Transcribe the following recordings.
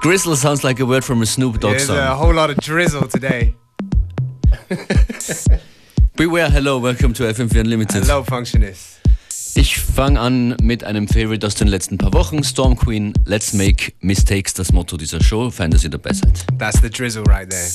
Grizzle sounds like a word from a Snoop Dogg There's song. a whole lot of drizzle today. Beware, hello, welcome to FM4 Unlimited. Hello, functionist. Ich fange an mit einem Favorite aus den letzten paar Wochen. Storm Queen, Let's Make Mistakes, das Motto dieser Show. Fein, dass ihr dabei seid. That's the drizzle right there.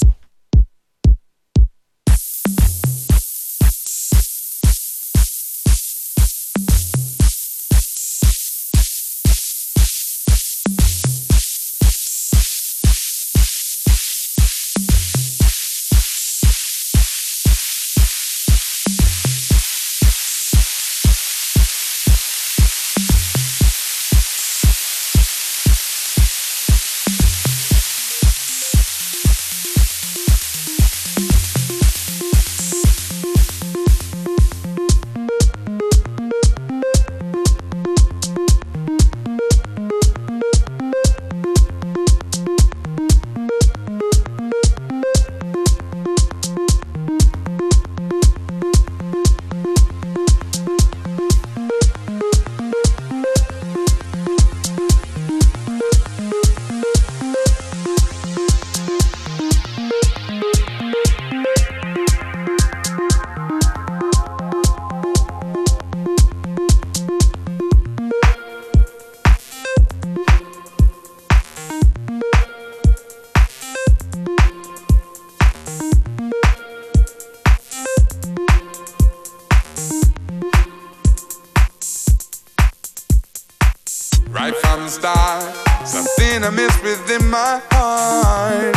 Right from the start, something I missed within my heart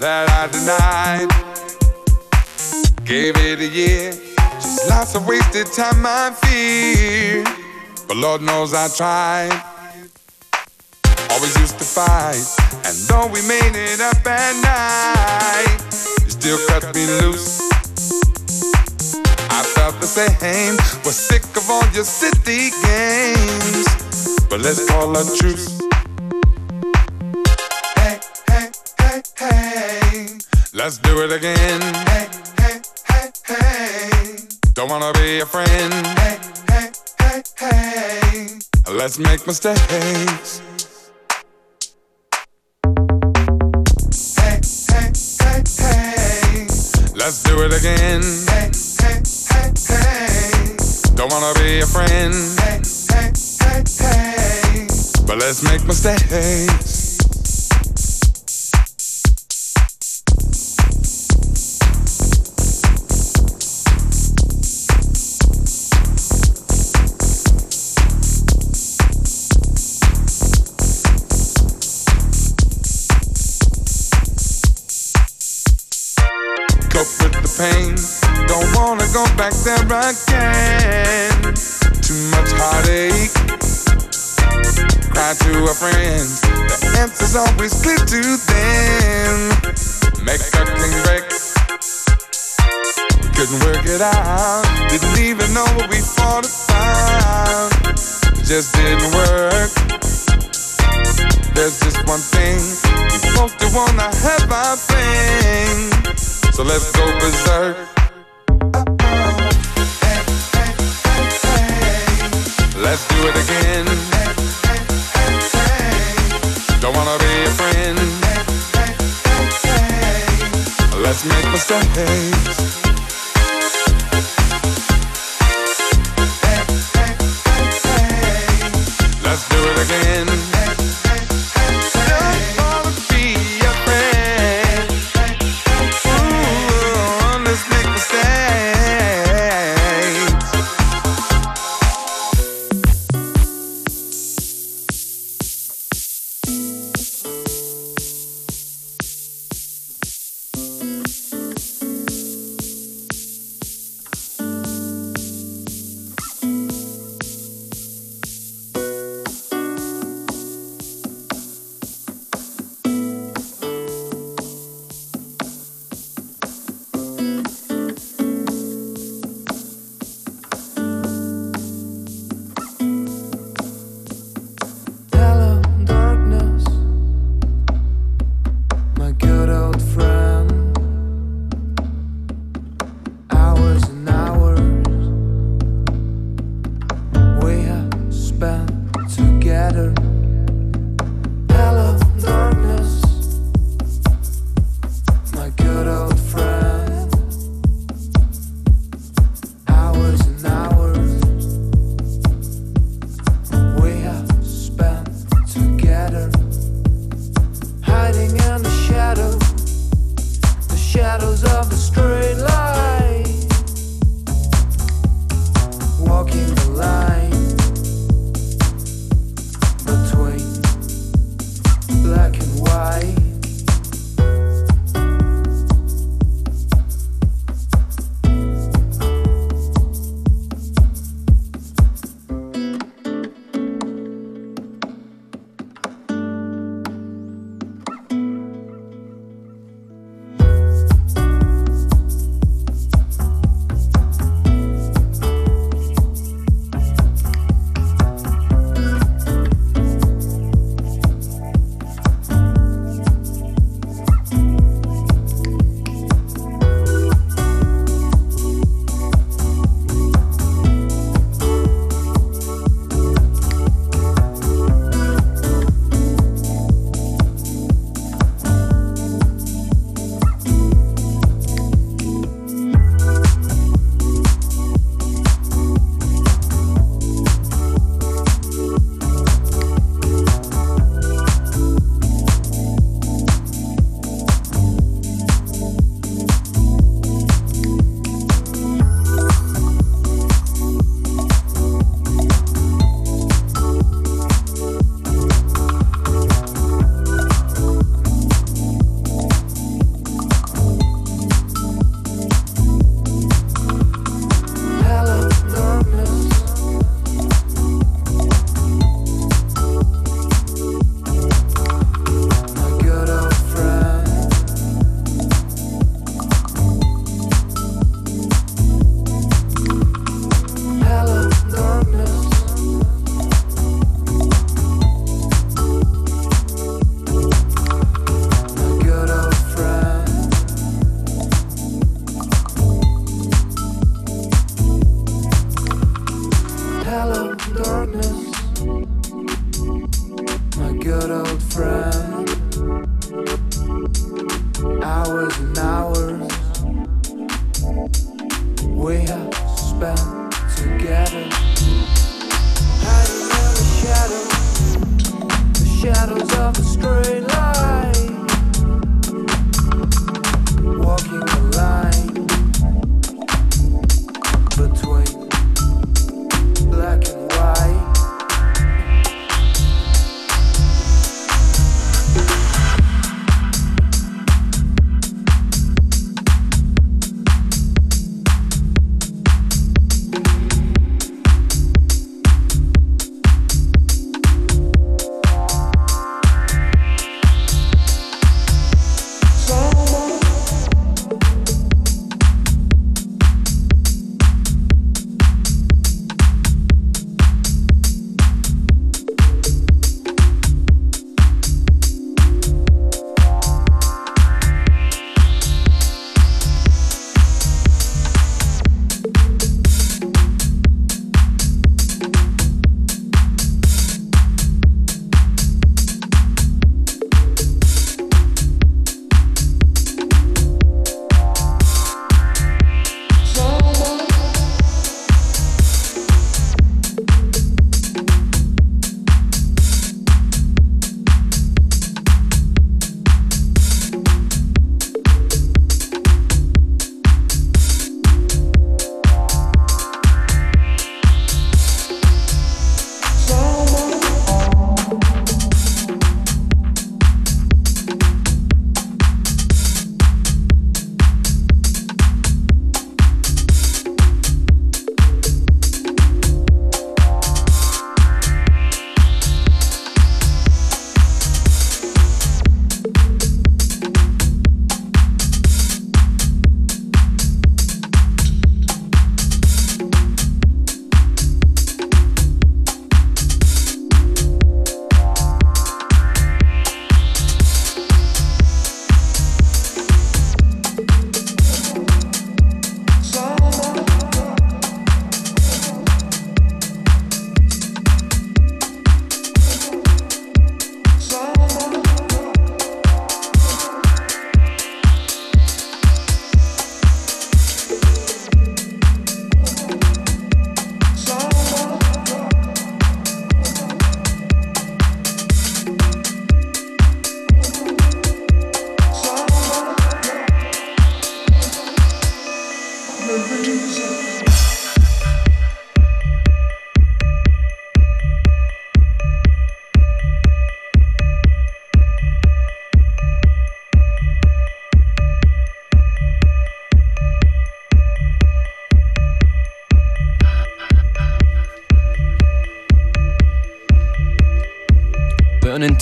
that I denied. Gave it a year, just lots of wasted time, I fear. But Lord knows I tried. Always used to fight, and though we made it up at night, you still cut me loose. I felt the same, was sick of all your city games. But let's call a truce. Hey, hey, hey, hey. Let's do it again. Hey, hey, hey, hey. Don't wanna be a friend. Hey, hey, hey, hey. Let's make mistakes. Hey, hey, hey, hey. Let's do it again. Hey, hey, hey, hey. Don't wanna be a friend. Hey, hey. But let's make mistakes. Cope the pain. Don't wanna go back there again. Too much heartache. Cry to a friend. The answer's always clear to them. Make a king break. Couldn't work it out. Didn't even know what we fought about. Just didn't work. There's just one thing. We both do wanna have our thing. So let's go berserk. Let's do it again. Don't wanna be a friend. Let's make mistakes. Let's do it again.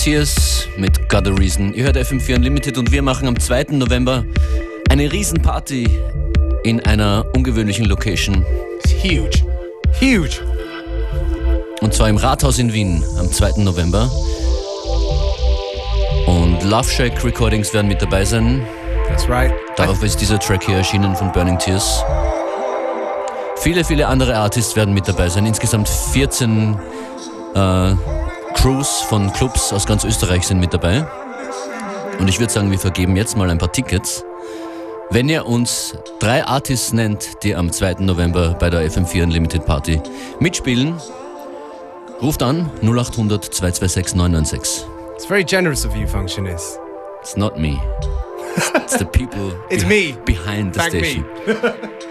Tears mit Got a Reason. Ihr hört FM4 Unlimited und wir machen am 2. November eine Riesenparty in einer ungewöhnlichen Location. It's huge. Huge. Und zwar im Rathaus in Wien am 2. November. Und Love Shack Recordings werden mit dabei sein. That's right. Darauf ist dieser Track hier erschienen von Burning Tears. Viele, viele andere Artists werden mit dabei sein. Insgesamt 14 äh, Crews von Clubs aus ganz Österreich sind mit dabei. Und ich würde sagen, wir vergeben jetzt mal ein paar Tickets. Wenn ihr uns drei Artists nennt, die am 2. November bei der FM4 Unlimited Party mitspielen, ruft an 0800 226 996. It's very generous of you, Functionist. It's not me. It's the people It's me. behind the Thank station.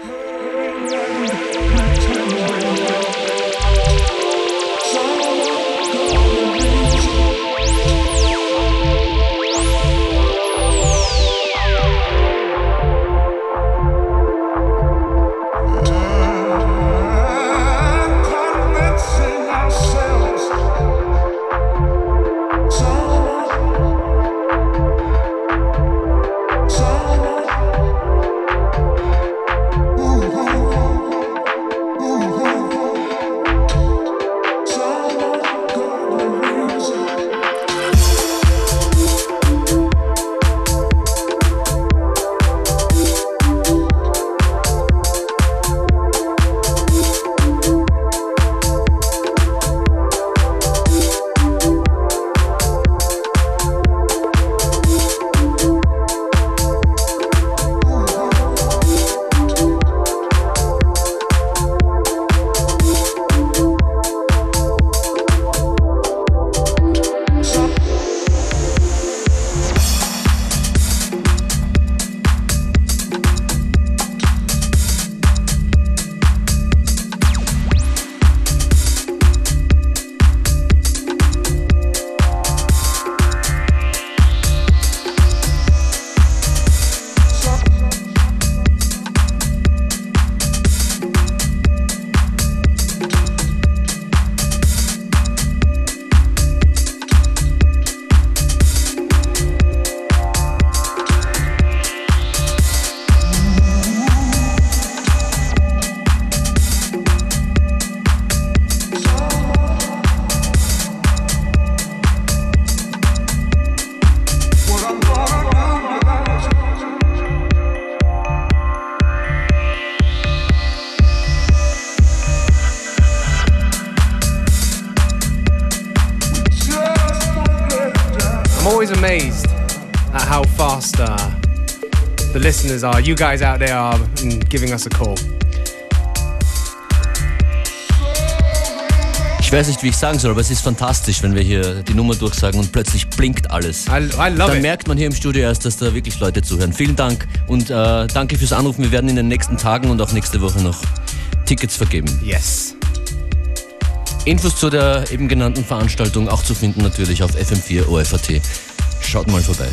the listeners are. You guys out there are mm, giving us a call. Ich weiß nicht, wie ich sagen soll, aber es ist fantastisch, wenn wir hier die Nummer durchsagen und plötzlich blinkt alles. I, I Dann it. merkt man hier im Studio erst, dass da wirklich Leute zuhören. Vielen Dank und äh, danke fürs Anrufen. Wir werden in den nächsten Tagen und auch nächste Woche noch Tickets vergeben. Yes. Infos zu der eben genannten Veranstaltung auch zu finden natürlich auf FM4 OFAT. Schaut mal vorbei.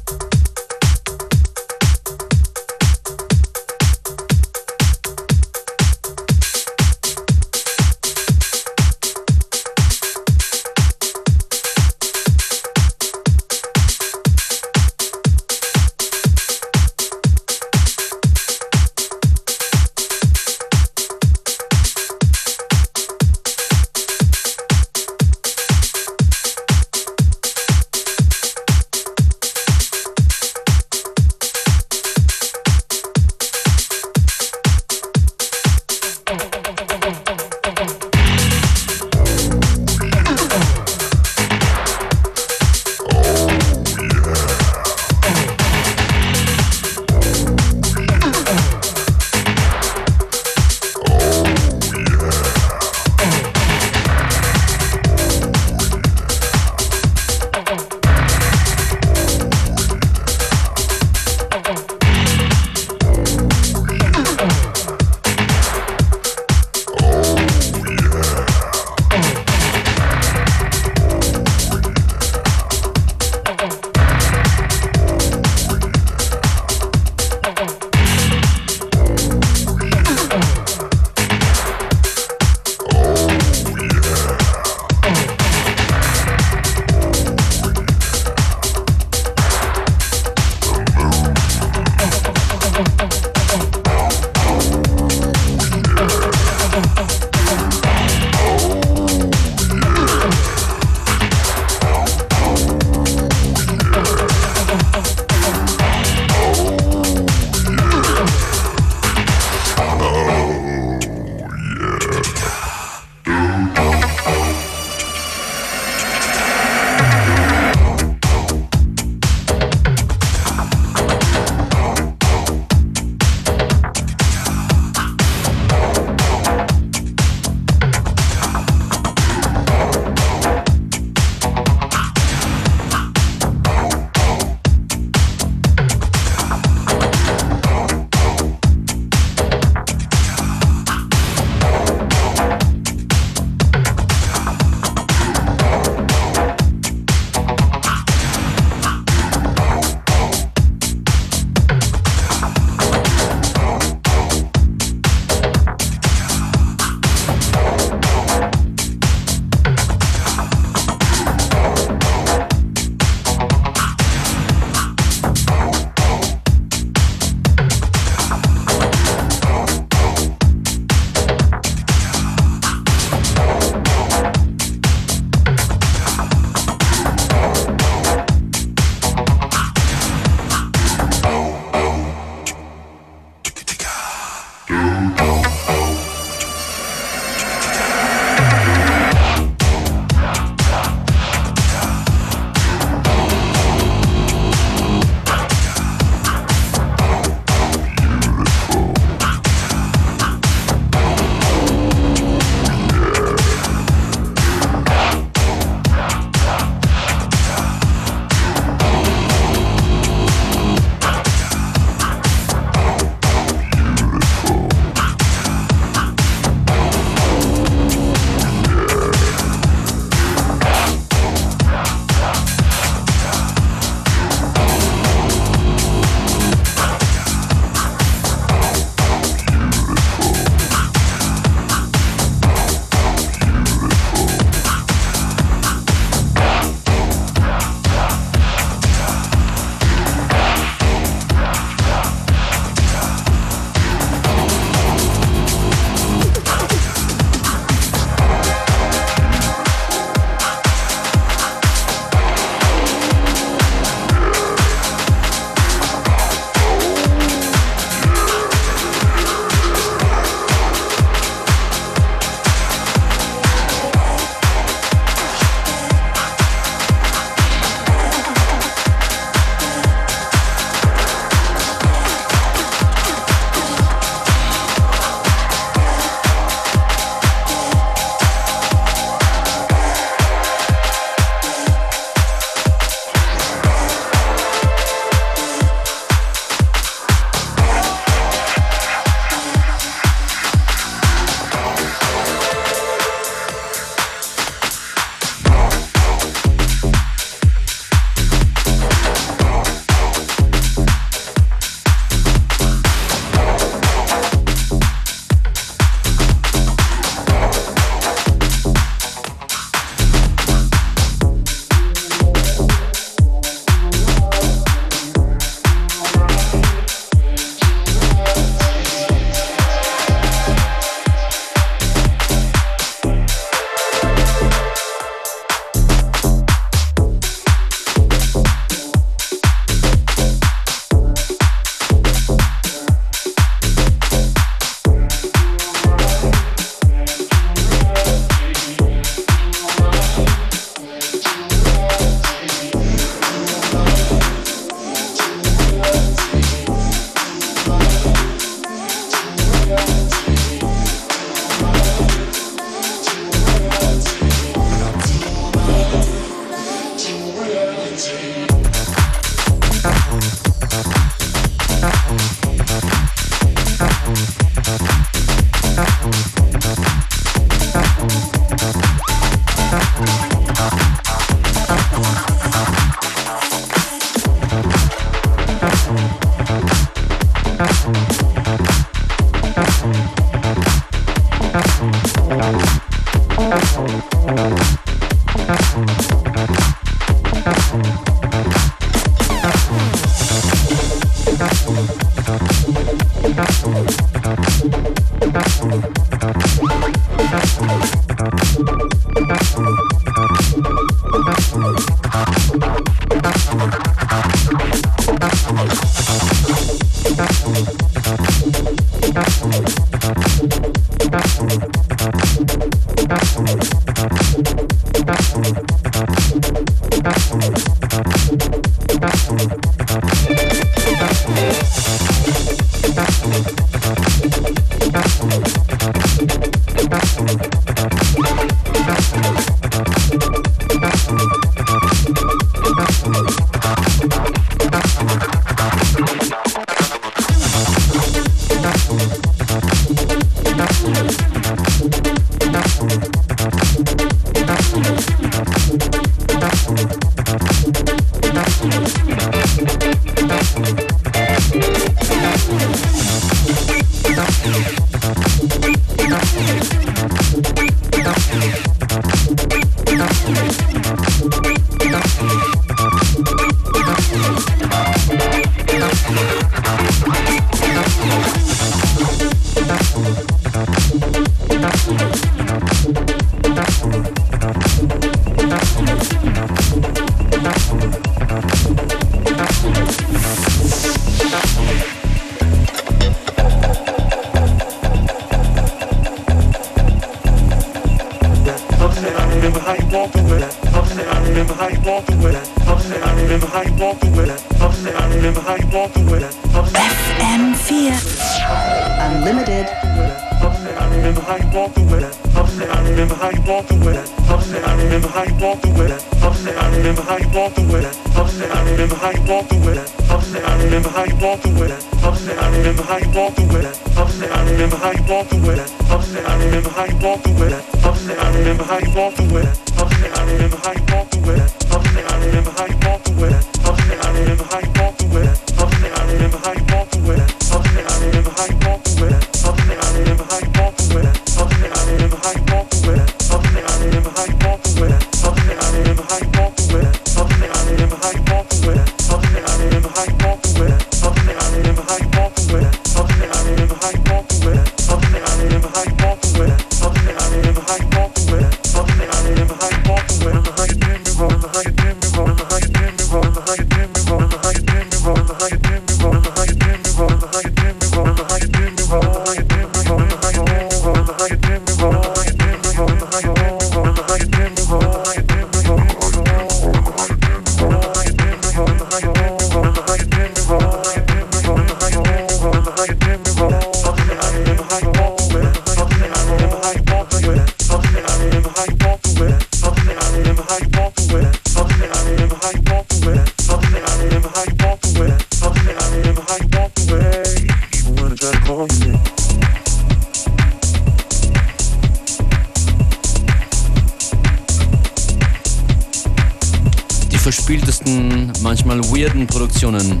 Produktionen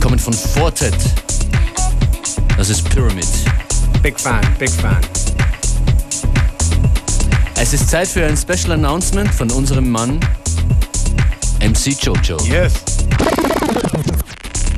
kommen von Fortet. Das ist Pyramid. Big fan, big fan. Es ist Zeit für ein Special Announcement von unserem Mann MC Jojo. Yes.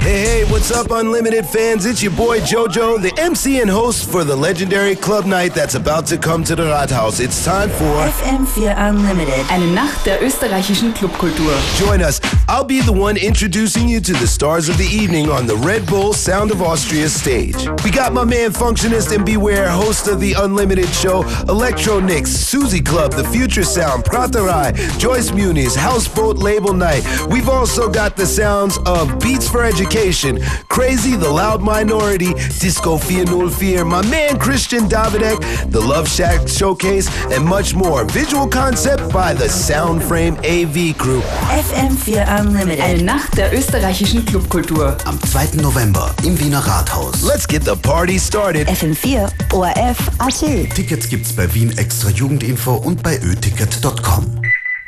Hey, hey, what's up, Unlimited fans? It's your boy JoJo, the MC and host for the legendary club night that's about to come to the Rathaus. It's time for FM4 Unlimited, eine Nacht der österreichischen Clubkultur. Join us. I'll be the one introducing you to the stars of the evening on the Red Bull Sound of Austria stage. We got my man Functionist and Beware, host of the Unlimited show, Electro Nix, Susie Club, The Future Sound, Praterai, Joyce Muniz, Houseboat Label Night. We've also got the sounds of Beats for Education, Crazy the Loud Minority, Disco Fear Null Fear, my man Christian Davidek, the Love Shack Showcase, and much more. Visual concept by the Soundframe AV Crew. FM4 Unlimited. Eine Nacht der österreichischen Clubkultur. Am 2. November im Wiener Rathaus. Let's get the party started. FM4 ORF AT. Tickets gibt's bei Wien Extra Jugendinfo und bei öticket.com.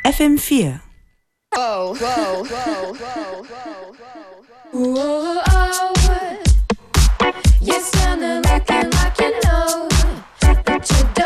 FM4. Whoa, whoa, whoa, whoa, whoa, whoa. Oh, you're sounding like you, like you know, but you don't.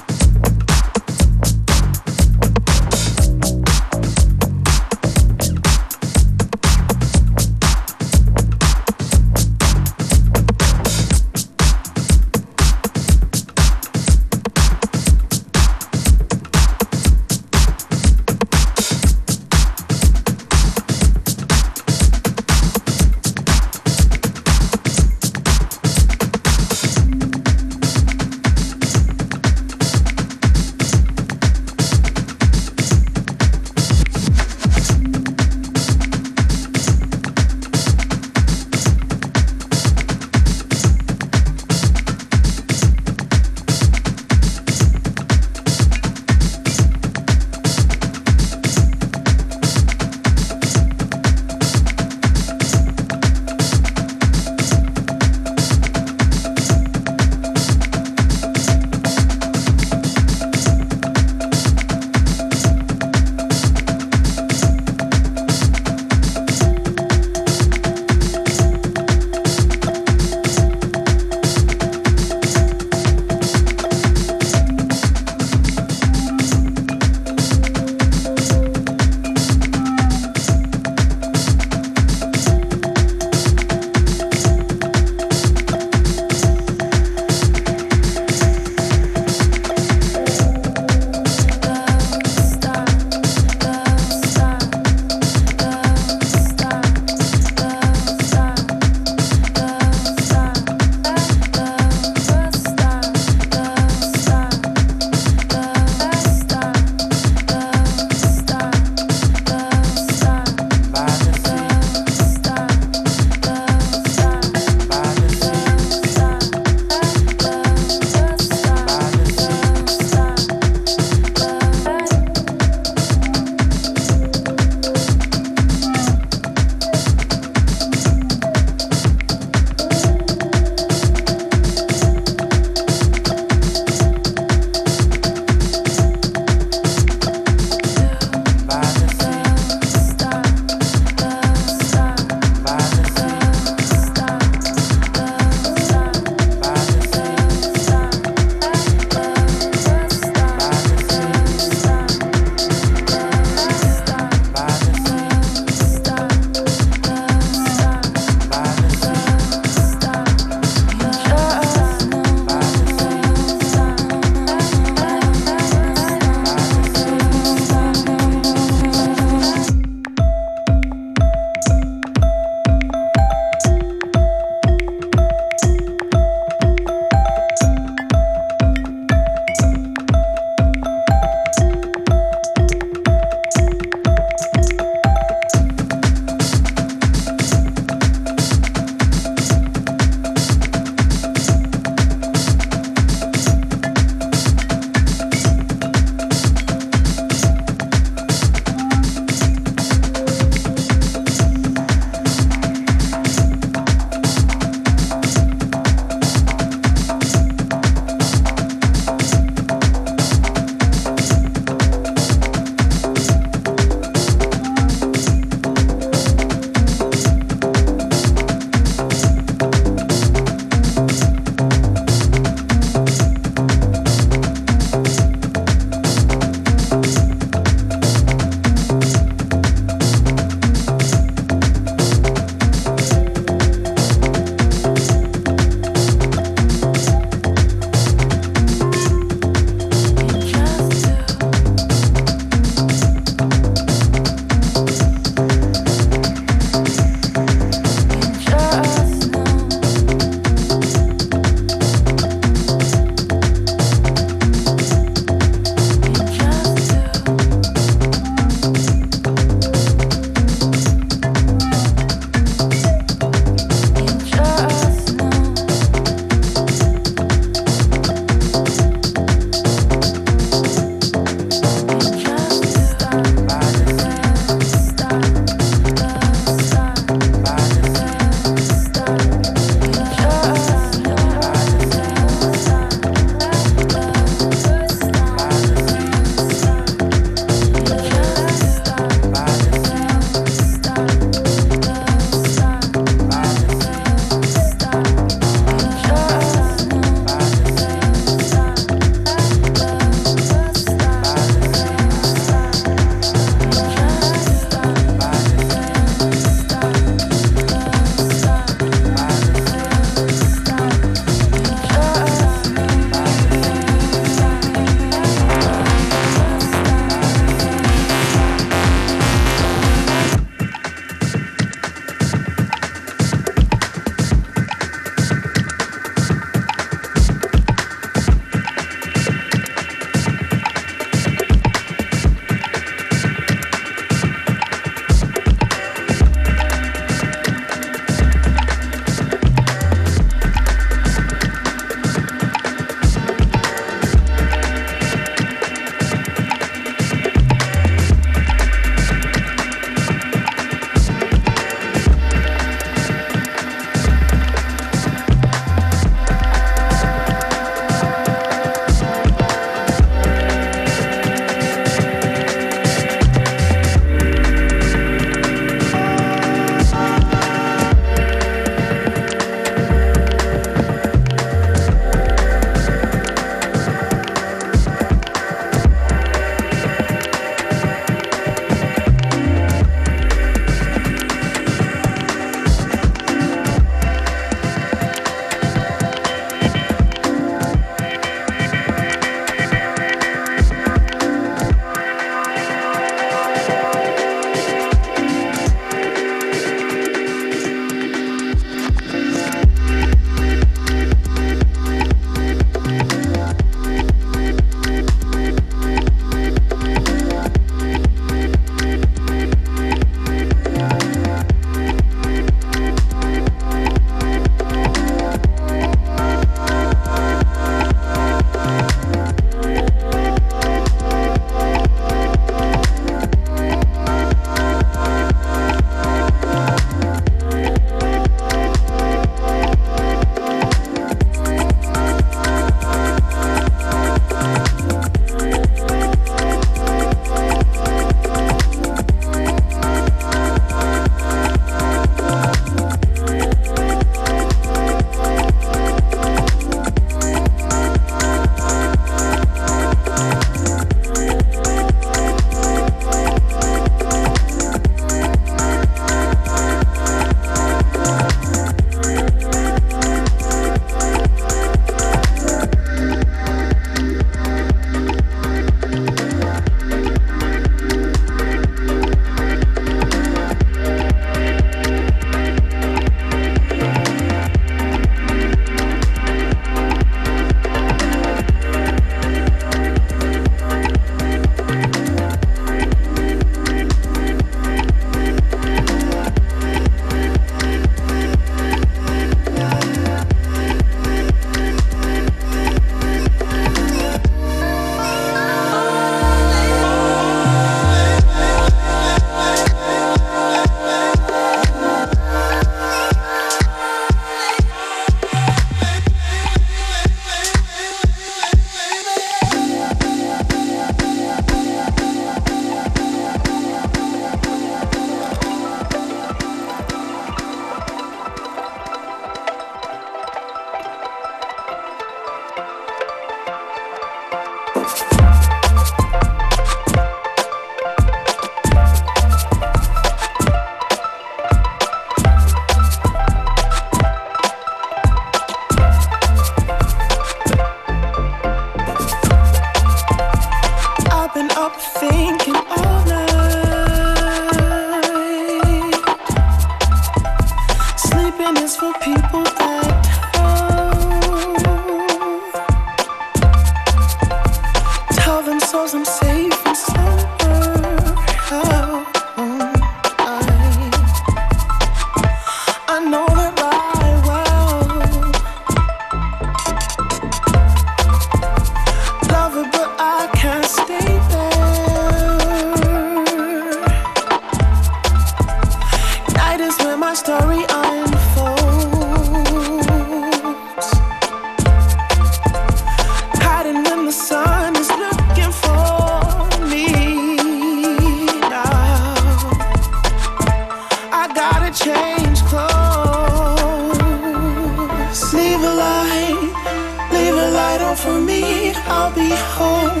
for me, I'll be home.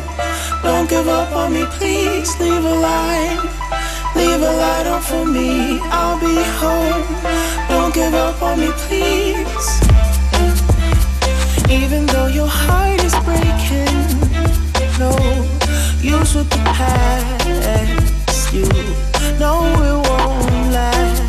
Don't give up on me, please. Leave a light, leave a light on for me. I'll be home. Don't give up on me, please. Even though your heart is breaking, no use with the past. You know it won't last.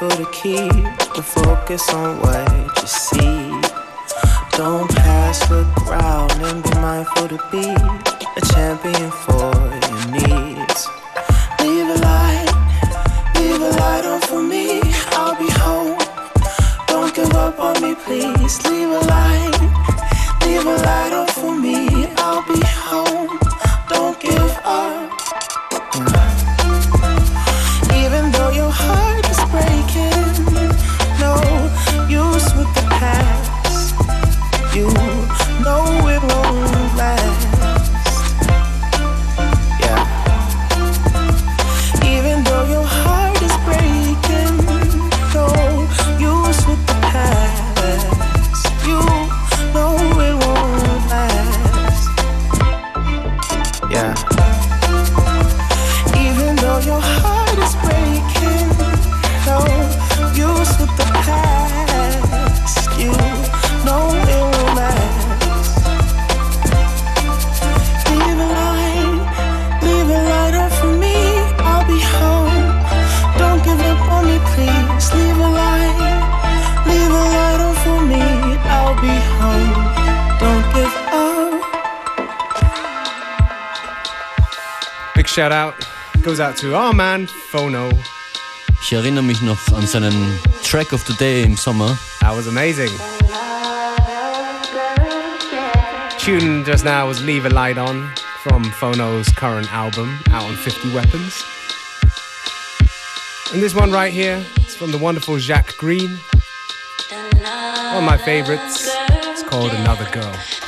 But be careful to keep the focus on what you see. Don't pass the ground and be mindful to be a champion for your needs. Shout out goes out to our man Phon.o. Ich erinnere mich noch an seinen Track of the Day im Sommer. That was amazing. Tune just now was Leave a Light On from Phon.o's current album, out on 50 Weapons. And this one right here is from the wonderful Jacques Greene. One of my favorites. It's called Another Girl.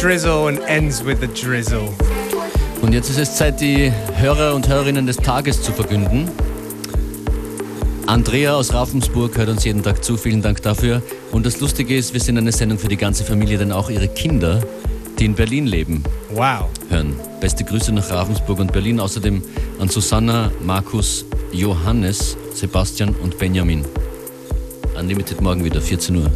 Drizzle and ends with a drizzle. Und jetzt ist es Zeit, die Hörer und Hörerinnen des Tages zu verkünden. Andrea aus Ravensburg hört uns jeden Tag zu. Vielen Dank dafür. Und das Lustige ist, wir sind eine Sendung für die ganze Familie, denn auch ihre Kinder, die in Berlin leben, Wow. hören. Beste Grüße nach Ravensburg und Berlin. Außerdem an Susanna, Markus, Johannes, Sebastian und Benjamin. Unlimited morgen wieder, 14 Uhr.